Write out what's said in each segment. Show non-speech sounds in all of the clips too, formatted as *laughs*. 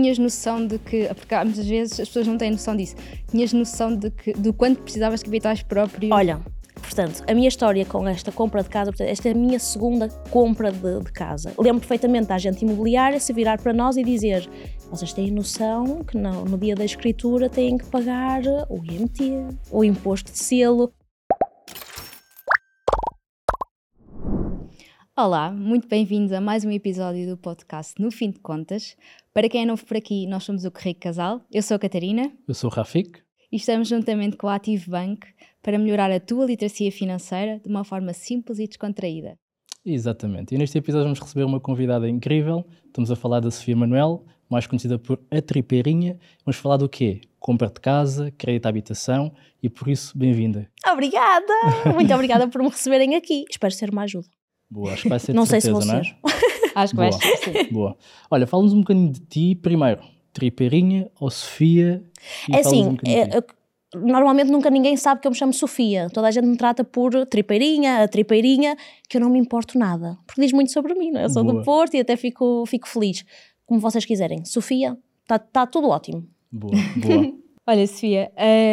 tinhas noção de que, porque muitas vezes as pessoas não têm noção disso, tinhas noção de que, do quanto precisavas de capitais próprios? Olha, Portanto, a minha história com esta compra de casa, portanto, esta é a minha segunda compra de, de, casa. Lembro perfeitamente da agente imobiliária se virar para nós e dizer: vocês têm noção que no, no dia da escritura têm que pagar o IMT, o imposto de selo. Olá, muito bem-vindos a mais um episódio do podcast No Fim de Contas. Para quem é novo por aqui, nós somos o Correio Casal. Eu sou a Catarina. Eu sou o Rafik. E estamos juntamente com a Active Bank para melhorar a tua literacia financeira de uma forma simples e descontraída. Exatamente. E neste episódio vamos receber uma convidada incrível. Estamos a falar da Sofia Manuel, mais conhecida por A Tripeirinha. Vamos falar do quê? Compra de casa, crédito à habitação e por isso, bem-vinda. Obrigada! *laughs* Muito obrigada por me receberem aqui. Espero ser uma ajuda. Boa, acho que vai ser Não sei certeza, se vou não é? Acho que vai ser, sim. Boa. Olha, fala-nos um bocadinho de ti primeiro. Tripeirinha ou Sofia? É assim, um é, normalmente nunca ninguém sabe que eu me chamo Sofia. Toda a gente me trata por tripeirinha, a tripeirinha, que eu não me importo nada. Porque diz muito sobre mim, não é? Eu sou Boa. do Porto e até fico, fico feliz. Como vocês quiserem. Sofia, está tá tudo ótimo. Boa, boa. *laughs* Olha, Sofia,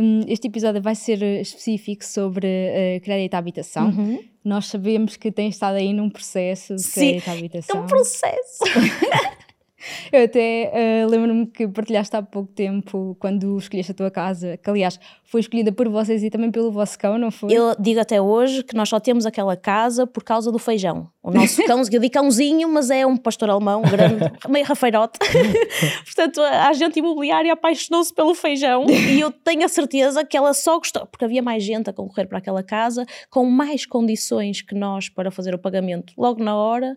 um, este episódio vai ser específico sobre uh, crédito à habitação. Uhum. Nós sabemos que tens estado aí num processo de Sim, crédito à habitação. É um processo. *laughs* Eu até uh, lembro-me que partilhaste há pouco tempo quando escolheste a tua casa, que aliás foi escolhida por vocês e também pelo vosso cão, não foi? Eu digo até hoje que nós só temos aquela casa por causa do feijão. O nosso cão, eu digo cãozinho, mas é um pastor alemão grande, *laughs* meio rafeirote. *laughs* Portanto, a agente imobiliária apaixonou-se pelo feijão e eu tenho a certeza que ela só gostou, porque havia mais gente a concorrer para aquela casa, com mais condições que nós para fazer o pagamento logo na hora.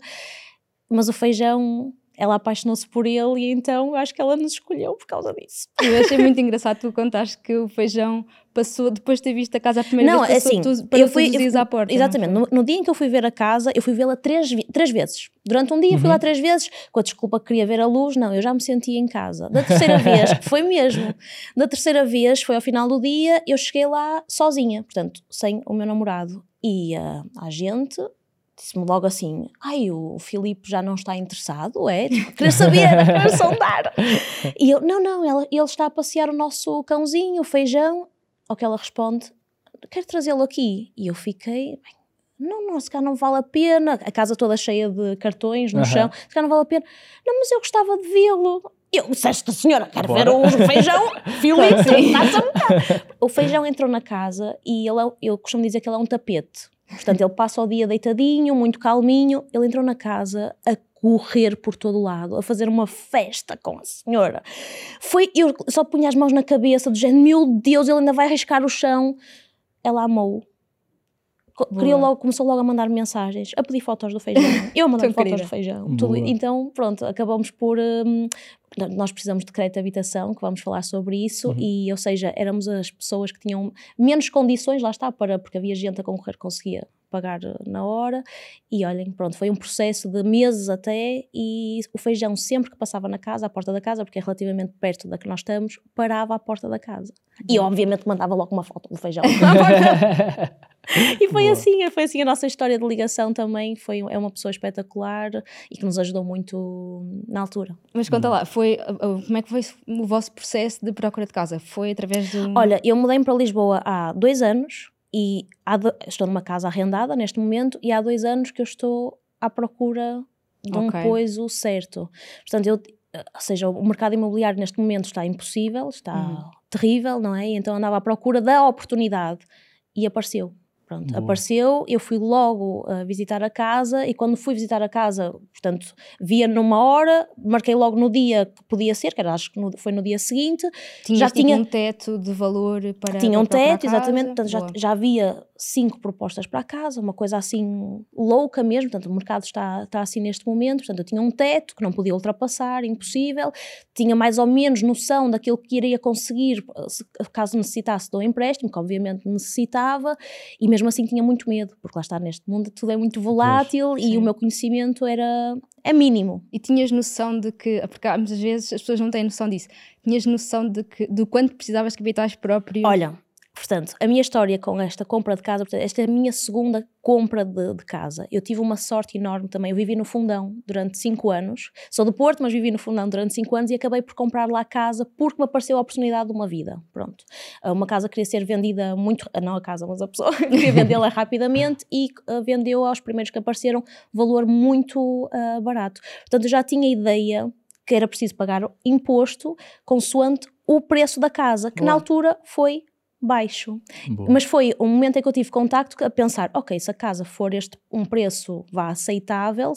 Mas o feijão ela apaixonou-se por ele e então acho que ela nos escolheu por causa disso. Eu achei muito engraçado tu contaste que o feijão passou, depois de ter visto a casa a primeira não, vez, passou assim, para eu fui, os à porta. Exatamente, no, no, dia em que eu fui ver a casa, eu fui vê-la três, três vezes. Durante um dia uhum. fui lá uhum. três vezes, com a desculpa que queria ver a luz, não, eu já me sentia em casa. Da terceira *laughs* vez, foi mesmo, da terceira vez, foi ao final do dia, eu cheguei lá sozinha, portanto, sem o meu namorado. E uh, a gente disse-me logo assim: ai, o Filipe já não está interessado, é? Tipo, querer saber, querer sondar. E eu: não, não, ele, ele está a passear o nosso cãozinho, o feijão. Ao que ela responde: quero trazê-lo aqui. E eu fiquei: não, não, se calhar não vale a pena. A casa toda cheia de cartões no uhum. chão, se calhar não vale a pena. Não, mas eu gostava de vê-lo. Eu disse, esta senhora, quero Bora. ver o feijão, *laughs* Filipe, está O feijão entrou na casa e ele, é eu costumo dizer que ele é um tapete. Portanto, ele passa o dia deitadinho, muito calminho. Ele entrou na casa a correr por todo lado, a fazer uma festa com a senhora. Foi, eu só punha as mãos na cabeça, do género, meu Deus, ele ainda vai arriscar o chão. Ela amou. Criou logo, começou logo a mandar mensagens, a pedir fotos do feijão. Eu a *laughs* mandar fotos querida. do feijão. Tudo, então, pronto, acabamos por. Um, nós precisamos de crédito de habitação, que vamos falar sobre isso, uhum. e, ou seja, éramos as pessoas que tinham menos condições, lá está, para, porque havia gente a concorrer que conseguia pagar eh, na hora, e olhem, pronto, foi um processo de meses até, e o feijão sempre que passava na casa, à porta da casa, porque é relativamente perto da que nós estamos, parava à porta da casa. E uhum. obviamente mandava logo uma foto do feijão *laughs* e foi Boa. assim, foi assim a nossa história de ligação também, foi, é uma pessoa espetacular e que nos ajudou muito na altura. Mas conta lá, foi, como é que foi o vosso processo de procura de casa? Foi através de... Olha, eu mudei-me para Lisboa há dois anos e do, estou numa casa arrendada neste momento e há dois anos que eu estou à procura de um okay. coiso certo. Portanto, eu, ou seja, o mercado imobiliário neste momento está impossível, está uhum. terrível, não é? Então andava à procura da oportunidade e apareceu. Pronto, Boa. apareceu, eu fui logo uh, visitar a casa e quando fui visitar a casa, portanto, via numa hora, marquei logo no dia que podia ser, que era, acho que no, foi no dia seguinte. Tinha já tipo tinha um teto de valor para Tinha um teto, exatamente, portanto, já, já havia cinco propostas para a casa, uma coisa assim louca mesmo, portanto, o mercado está, está assim neste momento, portanto, eu tinha um teto que não podia ultrapassar, impossível, tinha mais ou menos noção daquilo que iria conseguir caso necessitasse de um empréstimo, que obviamente necessitava, e mesmo assim tinha muito medo, porque lá está neste mundo tudo é muito volátil pois, e o meu conhecimento era é mínimo. E tinhas noção de que, porque muitas vezes as pessoas não têm noção disso, tinhas noção de que do quanto precisavas de capitais próprios? Olha, Portanto, a minha história com esta compra de casa, portanto, esta é a minha segunda compra de, de, casa. Eu tive uma sorte enorme também. Eu vivi no Fundão durante cinco anos. Sou do Porto, mas vivi no Fundão durante cinco anos e acabei por comprar lá a casa porque me apareceu a oportunidade de uma vida. Pronto. Ah, uma casa queria ser vendida muito. Ah, não a casa, mas a pessoa *laughs* queria vendê-la *laughs* rapidamente e uh, vendeu aos primeiros que apareceram valor muito uh, barato. Portanto, eu já tinha ideia que era preciso pagar imposto consoante o preço da casa, que Boa. na altura foi baixo. Boa. Mas foi um momento em que eu tive contacto a pensar, ok, se a casa for este um preço vá aceitável,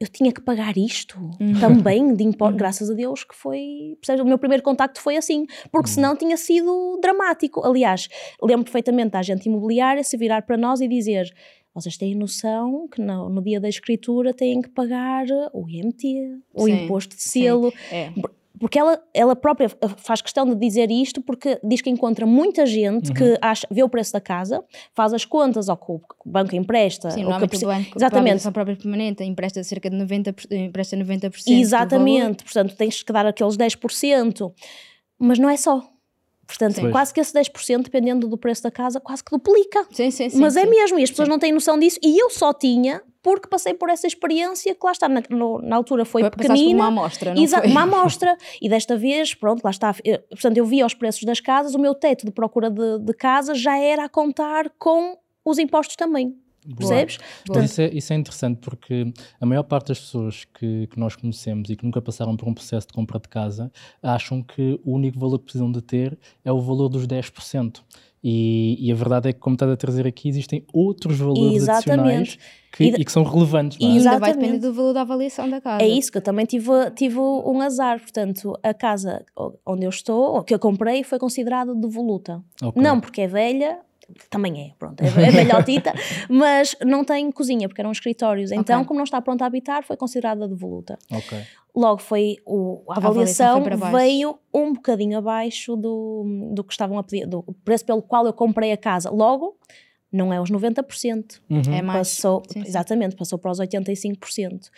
eu tinha que pagar isto uhum. também de imposto, uhum. graças a Deus que foi, percebes? o meu primeiro contacto foi assim, porque uhum. senão tinha sido dramático. Aliás, lembro perfeitamente da agente imobiliária se virar para nós e dizer vocês têm noção que no, no, dia da escritura têm que pagar o IMT, o sim, imposto de selo. É porque ela, ela própria faz questão de dizer isto porque diz que encontra muita gente uhum. que acha, vê o preço da casa, faz as contas ao que o banco empresta. Sim, no âmbito do banco, exatamente. a própria permanente empresta cerca de 90%, empresta 90% Exatamente, portanto tens que dar aqueles 10%, mas não é só. Portanto, pois. quase que esse 10%, dependendo do preço da casa, quase que duplica. Sim, sim, sim. Mas é sim. é mesmo, e as pessoas sim. não têm noção disso, e eu só tinha porque passei por essa experiência que lá está, na, no, na altura foi, foi pequenina. uma amostra, não foi? Uma amostra. e desta vez, pronto, lá está. Eu, portanto, eu via os preços das casas, o meu teto de procura de, de casa já era a contar com os impostos também. Boa. Percebes? Portanto, isso, é, isso, é, interessante porque a maior parte das pessoas que, que, nós conhecemos e que nunca passaram por um processo de compra de casa acham que o único valor que precisam de ter é o valor dos 10%. E, e, a verdade é que, como estás a trazer aqui, existem outros valores Exatamente. adicionais que, e, e, que são relevantes. E é? ainda vai depender do valor da avaliação da casa. É isso, que eu também tive, tive um azar. Portanto, a casa onde eu estou, que eu comprei, foi considerada devoluta. Okay. Não porque é velha, também é, pronto, é, é *laughs* velhotita, mas não tem cozinha, porque eram escritórios. Então, okay. como não está pronta a habitar, foi considerada devoluta. Ok. Logo foi o, a avaliação, a avaliação veio um bocadinho abaixo do, do que estavam a pedir, do preço pelo qual eu comprei a casa. Logo, não é os 90%. Uhum. É mais. Passou, sim, sim. Exatamente, passou para os 85%.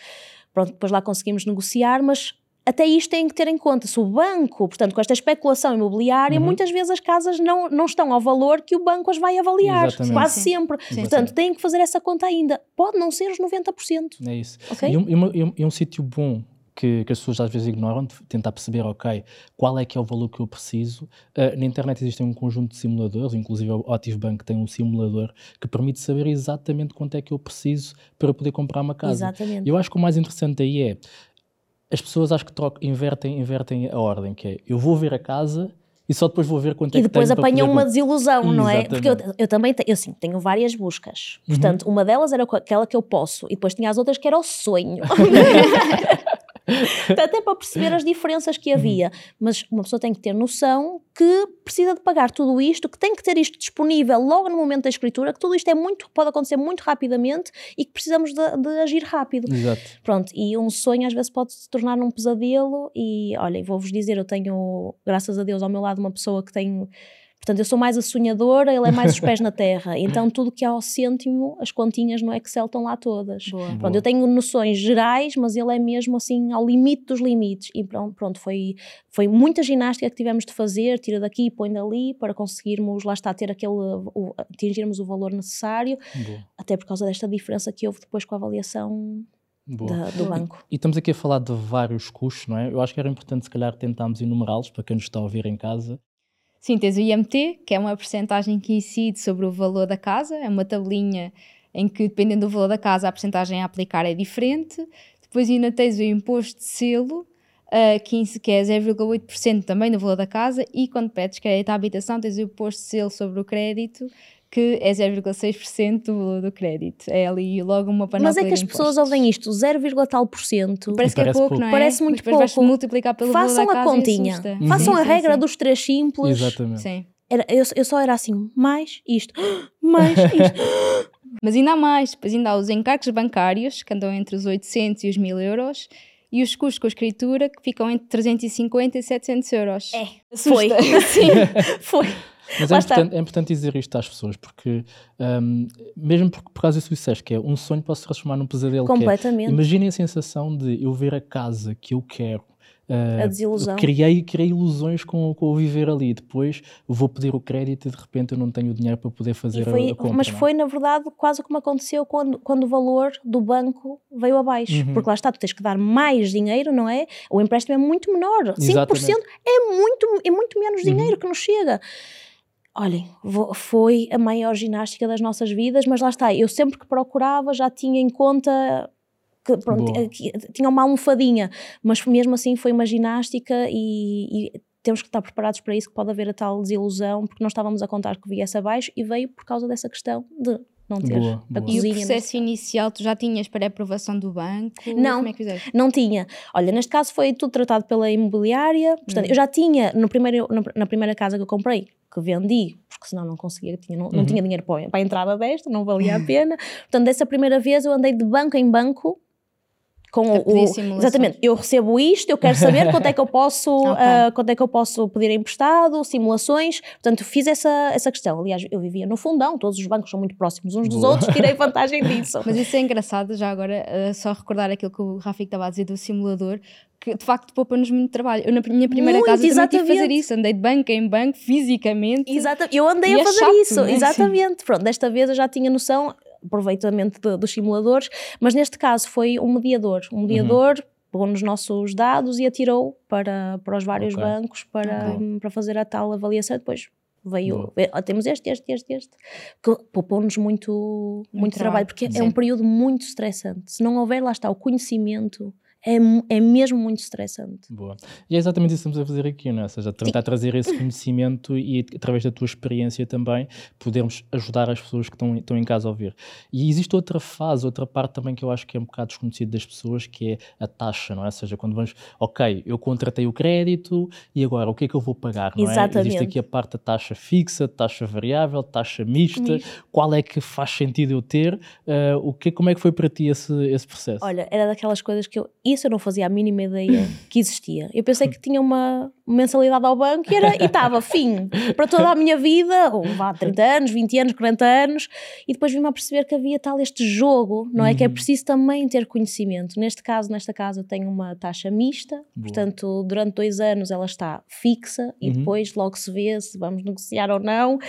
Pronto, depois lá conseguimos negociar, mas até isto tem que ter em conta. Se o banco, portanto, com esta especulação imobiliária, uhum. muitas vezes as casas não, não estão ao valor que o banco as vai avaliar. Exatamente. Quase Sim. sempre. Sim. Portanto, têm que fazer essa conta ainda. Pode não ser os 90%. É isso. Okay? E um, e, um, e um sítio bom que, que, as pessoas às vezes ignoram, de tentar perceber, ok, qual é que é o valor que eu preciso. Uh, na internet existem um conjunto de simuladores, inclusive o Otis Bank tem um simulador que permite saber exatamente quanto é que eu preciso para poder comprar uma casa. Exatamente. Eu acho que o mais interessante aí é, as pessoas acho que trocam, invertem, invertem a ordem, que é, eu vou ver a casa e só depois vou ver quanto e é que E depois apanham uma desilusão, não é? Porque eu, eu também tenho, eu, sim, tenho várias buscas. Uhum. Portanto, uma delas era aquela que eu posso, e depois tinha as outras que era o sonho. *laughs* *laughs* *laughs* Até para perceber as diferenças que havia. Mas uma pessoa tem que ter noção que precisa de pagar tudo isto, que tem que ter isto disponível logo no momento da escritura, que tudo isto é muito, pode acontecer muito rapidamente e que precisamos de, de agir rápido. Exato. Pronto, e um sonho às vezes pode se tornar um pesadelo e olha, vou-vos dizer, eu tenho, graças a Deus, ao meu lado uma pessoa que tem Portanto, eu sou mais a sonhadora, ele é mais os pés na terra. *laughs* Então, tudo que é ao cêntimo, as continhas no Excel estão lá todas. Boa. Pronto, Boa. eu tenho noções gerais, mas ele é mesmo assim ao limite dos limites. E pronto, pronto foi, foi muita ginástica que tivemos de fazer, tira daqui, põe dali, para conseguirmos, lá está, ter aquele, o, atingirmos o valor necessário. Boa. Até por causa desta diferença que houve depois com a avaliação da, do banco. E, e, estamos aqui a falar de vários custos, não é? Eu acho que era importante, se calhar, tentarmos enumerá-los para quem nos está a ouvir em casa Sim, tens o IMT, que é uma porcentagem que incide sobre o valor da casa, é uma tabelinha em que, dependendo do valor da casa, a porcentagem a aplicar é diferente. Depois ainda tens o imposto de selo, uh, que é 0,8% também do valor da casa, e quando pedes crédito à habitação, tens o imposto de selo sobre o crédito, que é 0,6% do valor do crédito. É ali logo uma panóplia Mas é que as pessoas ouvem isto, 0, tal por cento. Parece que é pouco, pouco, não é? Parece muito pouco. Vais multiplicar pelo Façam valor da a continha. Uhum. Façam sim, a regra sim. dos três simples. Exatamente. Sim. Era, eu, eu só era assim, mais isto, *gasps* mais isto. *laughs* Mas ainda há mais, depois ainda há os encargos bancários, que andam entre os 800 e os 1000 euros, e os custos com a escritura, que ficam entre 350 e 700 euros. É, foi. *laughs* Sim, foi. Mas é importante, é importante, dizer isto às pessoas, porque um, mesmo por, por causa disso que disseste, que é um sonho pode se transformar num pesadelo. Completamente. É, imaginem a sensação de eu ver a casa que eu quero, a desilusão. Criei, criei ilusões com, com o viver ali. Depois vou pedir o crédito e de repente eu não tenho o dinheiro para poder fazer foi, a, a, compra. Mas não? é? foi, na verdade, quase como aconteceu quando, quando o valor do banco veio abaixo. Uhum. Porque lá está, tu tens que dar mais dinheiro, não é? O empréstimo é muito menor. 5% Exatamente. é muito, é muito menos Uhum. dinheiro que nos chega. Olhem, foi a maior ginástica das nossas vidas, mas lá está, eu sempre que procurava já tinha em conta que pronto, que tinha uma almofadinha, mas mesmo assim foi uma ginástica e, e temos que estar preparados para isso, que pode haver a tal desilusão, porque nós estávamos a contar que viesse abaixo e veio por causa dessa questão de não ter Boa, a boa. E o processo inicial, tu já tinhas pré-aprovação do banco? Não. Como é que fizeste? Não tinha. Olha, neste caso foi tudo tratado pela imobiliária. Portanto, eu já tinha, no primeiro, no- na primeira casa que eu comprei, que vendi, porque senão não conseguia, tinha, não, não tinha dinheiro para, para a entrada desta, não valia a pena. Portanto, dessa primeira vez eu andei de banco em banco com A o, exatamente, eu recebo isto, eu quero saber quanto é que eu posso, *laughs* ah, quanto é que eu posso pedir emprestado, simulações, portanto fiz essa, essa questão, aliás eu vivia no fundão, todos os bancos são muito próximos uns dos Boa. outros, tirei *laughs* vantagem disso. Mas isso é engraçado, já agora, eh, só recordar aquilo que o Rafik estava a dizer do simulador, que de facto poupa-nos muito trabalho. Eu, na minha primeira Muito, casa, também tive fazer exatamente. isso. Andei de banco em banco, fisicamente. Exata, eu andei a é fazer chato, isso, não é? exatamente. Pronto, desta vez eu já tinha noção, aproveitamento de- dos simuladores, mas neste caso foi um mediador. Um mediador pegou nos nossos dados e atirou para, para os vários Ok. bancos para, Ok. para fazer a tal avaliação. Depois veio, Boa. ve- ah, temos este, este, este, este, que poupou-nos muito, muito, trabalho, trabalho, porque é sim. um período muito estressante. Se não houver, lá está, o conhecimento, é, é mesmo muito estressante. Boa. E é exatamente isso que estamos a fazer aqui, não é? Ou seja, tentar trazer esse *laughs* conhecimento e, através da tua experiência também, podermos ajudar as pessoas que estão, estão em casa a ouvir. E existe outra fase, outra parte também que eu acho que é um bocado desconhecida das pessoas, que é a taxa, não é? Ou seja, quando vamos, ok, eu contratei o crédito e agora o que é que eu vou pagar, não é? Exatamente. Existe aqui a parte da taxa fixa, taxa variável, taxa mista, qual é que faz sentido eu ter? Ah, o que, como é que foi para ti esse, esse processo? Olha, era daquelas coisas que eu. Isso eu não fazia a mínima ideia que existia. Eu pensei que tinha uma mensalidade ao banco e era- e estava, fim, para toda a minha vida, ou vá 30 anos, 20 anos, 40 anos, e depois vim-me a perceber que havia tal este jogo, não é? Que é Uhum. preciso também ter conhecimento. Neste caso, nesta casa, eu tenho uma taxa mista, portanto, durante dois anos ela está fixa e Uhum. depois logo se vê se vamos negociar ou não.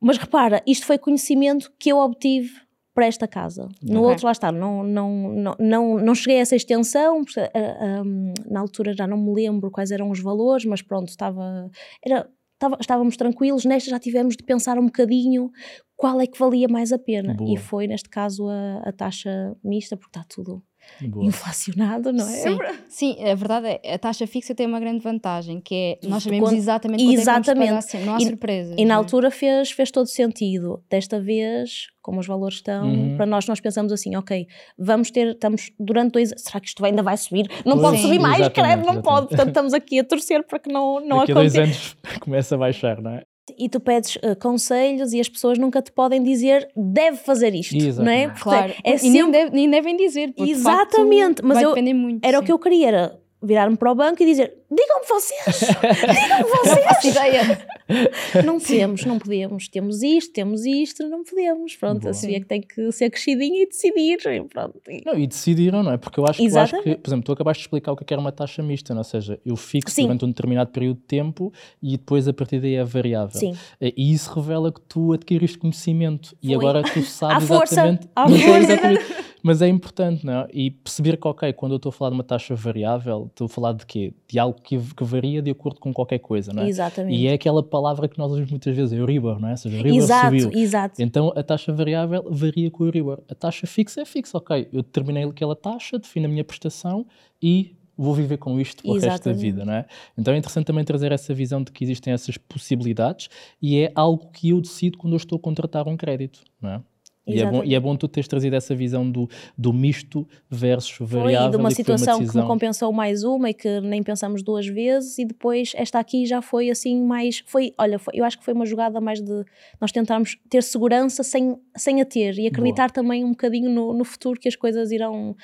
Mas repara, isto foi conhecimento que eu obtive para esta casa. No Ok. outro, lá está, não, não, não, não, não cheguei a essa extensão, porque, ah, ah, na altura já não me lembro quais eram os valores, mas pronto, estava, era, estava, estávamos tranquilos. Nesta já tivemos de pensar um bocadinho qual é que valia mais a pena. Boa. E foi, neste caso, a, a taxa mista, porque está tudo Boa. inflacionado, não é? Sim, *laughs* sim, a verdade é a taxa fixa tem uma grande vantagem, que é nós sabemos Quando- exatamente quanto é que vamos Exatamente. pagar sempre, não há E- surpresas. E na é? altura fez, fez todo sentido. Desta vez, como os valores estão, Uhum. para nós, nós pensamos assim: ok, vamos ter, estamos durante dois será que isto ainda vai subir? Não Pois, pode sim. subir mais, exatamente, credo, não exatamente. pode. Portanto, estamos aqui a torcer para que não, não Daqui a dois aconteça. anos *laughs* começa a baixar, não é? E tu pedes eh, conselhos e as pessoas nunca te podem dizer deve fazer isto, não é? Exatamente. Porque Claro, é e nem, sempre deve- nem devem dizer, porque de facto, Exatamente, mas vai eu- depender muito. era o sim. que eu queria, era virar-me para o banco e dizer digam-me vocês, *laughs* digam-me vocês. *laughs* Não podemos, não podemos. Temos isto, temos isto, não podemos. Pronto, Boa. a Sofia que tem que ser crescidinha e decidir. e Pronto. E- Não, e decidiram, não é? Porque eu acho, eu acho que, por exemplo, tu acabaste de explicar o que é era uma taxa mista, não? é? ou seja, eu fixo Sim. durante um determinado período de tempo e depois a partir daí é variável. Sim. E isso revela que tu adquiriste conhecimento e Foi. agora tu *laughs* sabes força, exatamente. à força. Mas é importante, não é? E perceber que, ok, quando eu estou a falar de uma taxa variável, estou a falar de quê? De algo que, que varia de acordo com qualquer coisa, não é? Exatamente. E é aquela palavra que nós usamos muitas vezes, é Euribor, não é? Ou seja, Euribor exato, subiu. exato. Então a taxa variável varia com o Euribor. A taxa fixa é fixa, ok. Eu determinei aquela taxa, defino a minha prestação e vou viver com isto o resto da vida, não é? Então é interessante também trazer essa visão de que existem essas possibilidades e é algo que eu decido quando eu estou a contratar um crédito, não é? E é, bom, e é bom tu teres trazido essa visão do, do misto versus Foi variável de uma foi situação que me compensou mais uma e que nem pensamos duas vezes e depois esta aqui já foi assim mais foi olha foi- eu acho que foi uma jogada mais de nós tentarmos ter segurança sem, sem a ter e acreditar também um bocadinho no, no futuro que as coisas irão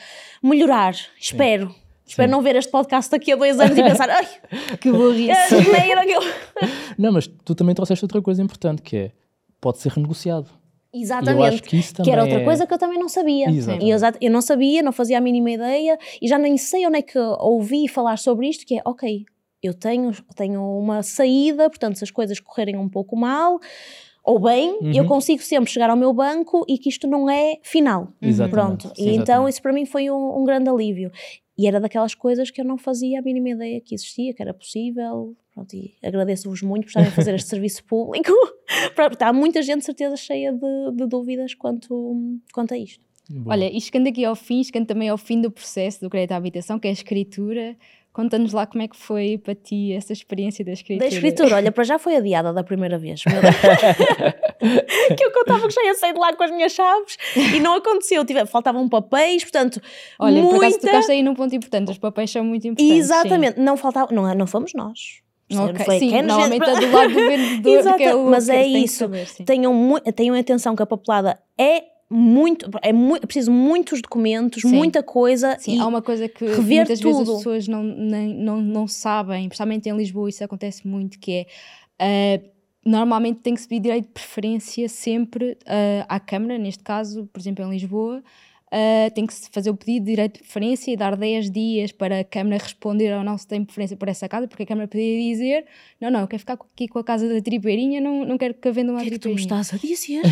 melhorar espero espero Sim. não ver este podcast daqui a dois anos e pensar ai *laughs* Que burrice. é, nem era aquilo." Não, mas tu também trouxeste outra coisa importante que é pode ser renegociado. Exatamente. Eu que que era outra é- coisa que eu também não sabia. Exatamente. E eu, eu não sabia, não fazia a mínima ideia e já nem sei onde é que ouvi falar sobre isto, que é, ok, eu tenho, tenho uma saída, portanto, se as coisas correrem um pouco mal ou bem, eu Uhum. consigo sempre chegar ao meu banco e que isto não é final. Exatamente. Pronto. E então isso para mim foi um, um grande alívio. E era daquelas coisas que eu não fazia a mínima ideia que existia, que era possível. Pronto, e agradeço-vos muito por estarem a fazer este *laughs* serviço público. *laughs* Porque Há muita gente, certeza, cheia de, de dúvidas quanto, quanto a isto. Boa. Olha, e chegando aqui ao fim, chegando também ao fim do processo do crédito à habitação, que é a escritura, conta-nos lá como é que foi para ti essa experiência da escritura. Da escritura, olha, para já foi adiada da primeira vez. meu Deus. *laughs* que eu contava que já ia sair de lá com as minhas chaves e não aconteceu. Tive, faltavam papéis, portanto, Olha, por acaso muita... tocaste aí num ponto importante, os papéis são muito importantes. Exatamente, não faltava, não, não fomos nós. Sim, Ok, Foi sim normalmente é do lado do vendedor, *laughs* Exato, que é o mas que é isso. saber, tenham, tenham atenção que a papelada é muito, é é preciso muitos documentos, Sim. muita coisa. Sim, há uma coisa que rever muitas vezes as tudo. pessoas não, nem- não, não sabem, principalmente em Lisboa, isso acontece muito, que é ah, normalmente tem que se pedir direito de preferência sempre ah, à Câmara, neste caso, por exemplo, em Lisboa, ah, tem que fazer o pedido de direito de preferência e dar 10 dias para a Câmara responder ou não se tem preferência por essa casa, porque a Câmara poderia dizer, não, não, eu quero ficar aqui com a casa da tripeirinha, não, não quero que venda uma o que é que tu me tripeirinha. estás a dizer?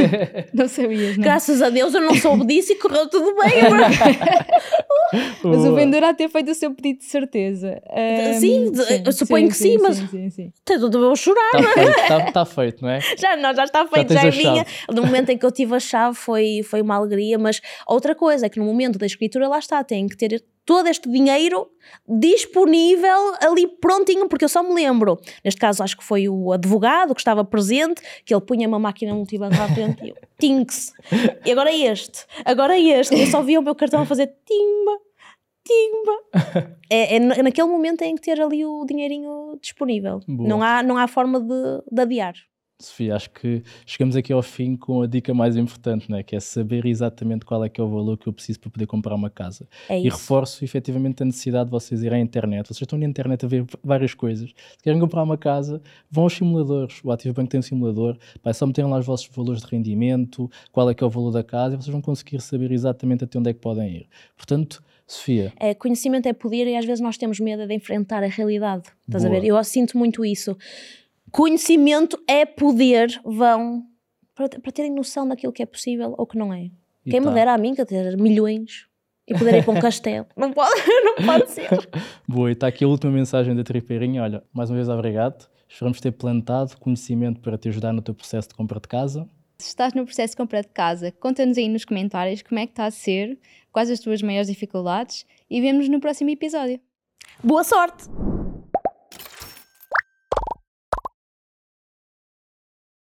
*laughs* Não sabias, não? Graças a Deus eu não soube disso e correu tudo bem. *laughs* Mas o vendedor há de ter feito o seu pedido de certeza. Ahm, Sim, de- eu suponho que sim, mas- Sim, sim, sim. Tenho tudo a chorar. Está feito, tá, tá feito, não é? *laughs* Já não, já está feito, tens já, é a minha. No momento em que eu tive a chave foi, foi uma alegria, mas outra coisa é que no momento da escritura lá está, tem que ter todo este dinheiro disponível ali prontinho, porque eu só me lembro, neste caso acho que foi o advogado que estava presente, que ele punha uma máquina multibanco à frente e eu, *laughs* tinks, e agora este, agora este, eu só via o meu cartão a fazer timba, timba. É, é na- naquele momento tem que ter ali o dinheirinho disponível, Boa. não há, não há forma de, de adiar. Sofia, acho que chegamos aqui ao fim com a dica mais importante, né? que é saber exatamente qual é que é o valor que eu preciso para poder comprar uma casa. É E isso. reforço efetivamente a necessidade de vocês irem à internet. Vocês estão na internet a ver várias coisas. Se querem comprar uma casa, vão aos simuladores. O Ativo Banco tem um simulador. Vai só meterem lá os vossos valores de rendimento, qual é que é o valor da casa e vocês vão conseguir saber exatamente até onde é que podem ir. Portanto, Sofia, É, conhecimento é poder e às vezes nós temos medo de enfrentar a realidade. Estás a Boa. ver? Eu sinto muito isso. Conhecimento é poder, vão para, para terem noção daquilo que é possível ou que não é. e Quem tá. me dera a mim que eu ter milhões e poder ir para um *laughs* castelo. Não pode, *laughs* não pode ser. Boa, e está aqui a última mensagem da Tripeirinha. Olha, mais uma vez obrigado. Esperamos ter plantado conhecimento para te ajudar no teu processo de compra de casa. Se estás no processo de compra de casa, conta-nos aí nos comentários como é que está a ser, quais as tuas maiores dificuldades e vemos no próximo episódio. Boa sorte!